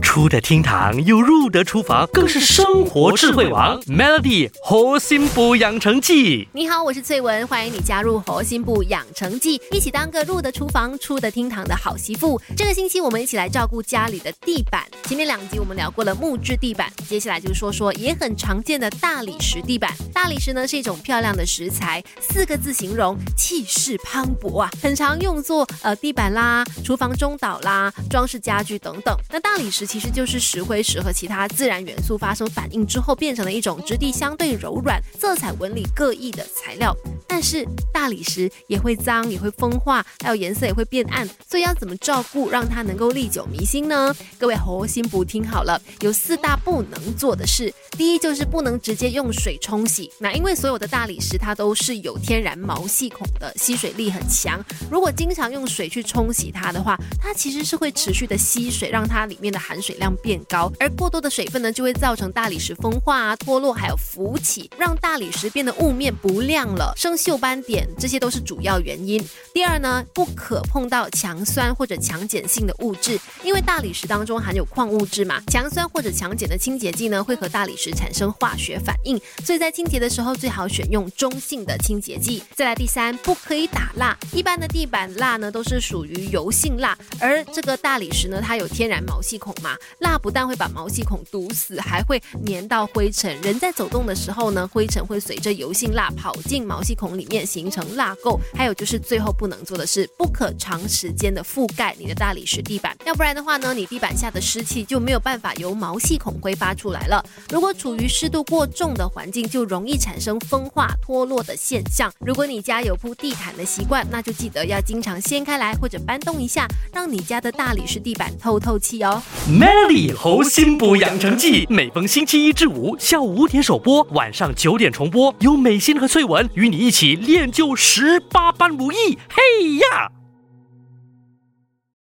出得厅堂又入得厨房，更是生活智慧王。Melody 核心部养成记，你好，我是翠文，欢迎你加入核心部养成记，一起当个入得厨房、出得厅堂的好媳妇。这个星期我们一起来照顾家里的地板。前面两集我们聊过了木质地板，接下来就说说也很常见的大理石地板。大理石呢是一种漂亮的石材，四个字形容气势磅礴啊，很常用作呃地板啦、厨房中岛啦、装饰家具等等。那大理石其实就是石灰石和其他自然元素发生反应之后，变成了一种质地相对柔软、色彩纹理各异的材料。但是大理石也会脏，也会风化，还有颜色也会变暗，所以要怎么照顾，让它能够历久弥新呢？各位核心部听好了，有四大不能做的事。第一就是不能直接用水冲洗，那因为所有的大理石它都是有天然毛细孔的，吸水力很强。如果经常用水去冲洗它的话，它其实是会持续的吸水，让它里面的含水量变高，而过多的水分呢，就会造成大理石风化啊、脱落，还有浮起，让大理石变得雾面不亮了，生锈斑点，这些都是主要原因。第二呢，不可碰到强酸或者强碱性的物质，因为大理石当中含有矿物质嘛，强酸或者强碱的清洁剂呢，会和大理石产生化学反应，所以在清洁的时候最好选用中性的清洁剂。再来第三，不可以打蜡，一般的地板蜡呢都是属于油性蜡，而这个大理石呢，它有天然毛细孔嘛，蜡不但会把毛细孔堵死，还会粘到灰尘，人在走动的时候呢，灰尘会随着油性蜡跑进毛细孔里面形成蜡垢。还有就是最后不能做的是，不可长时间的覆盖你的大理石地板，要不然的话呢，你地板下的湿气就没有办法由毛细孔挥发出来了。如果处于湿度过重的环境，就容易产生风化脱落的现象。如果你家有铺地毯的习惯，那就记得要经常掀开来或者搬动一下，让你家的大理石地板透透气哦。Melody 核心部养成记，每逢星期一至五下午五点首播，晚上九点重播，有美心和翠文与你一起起练就十八般武艺。嘿呀！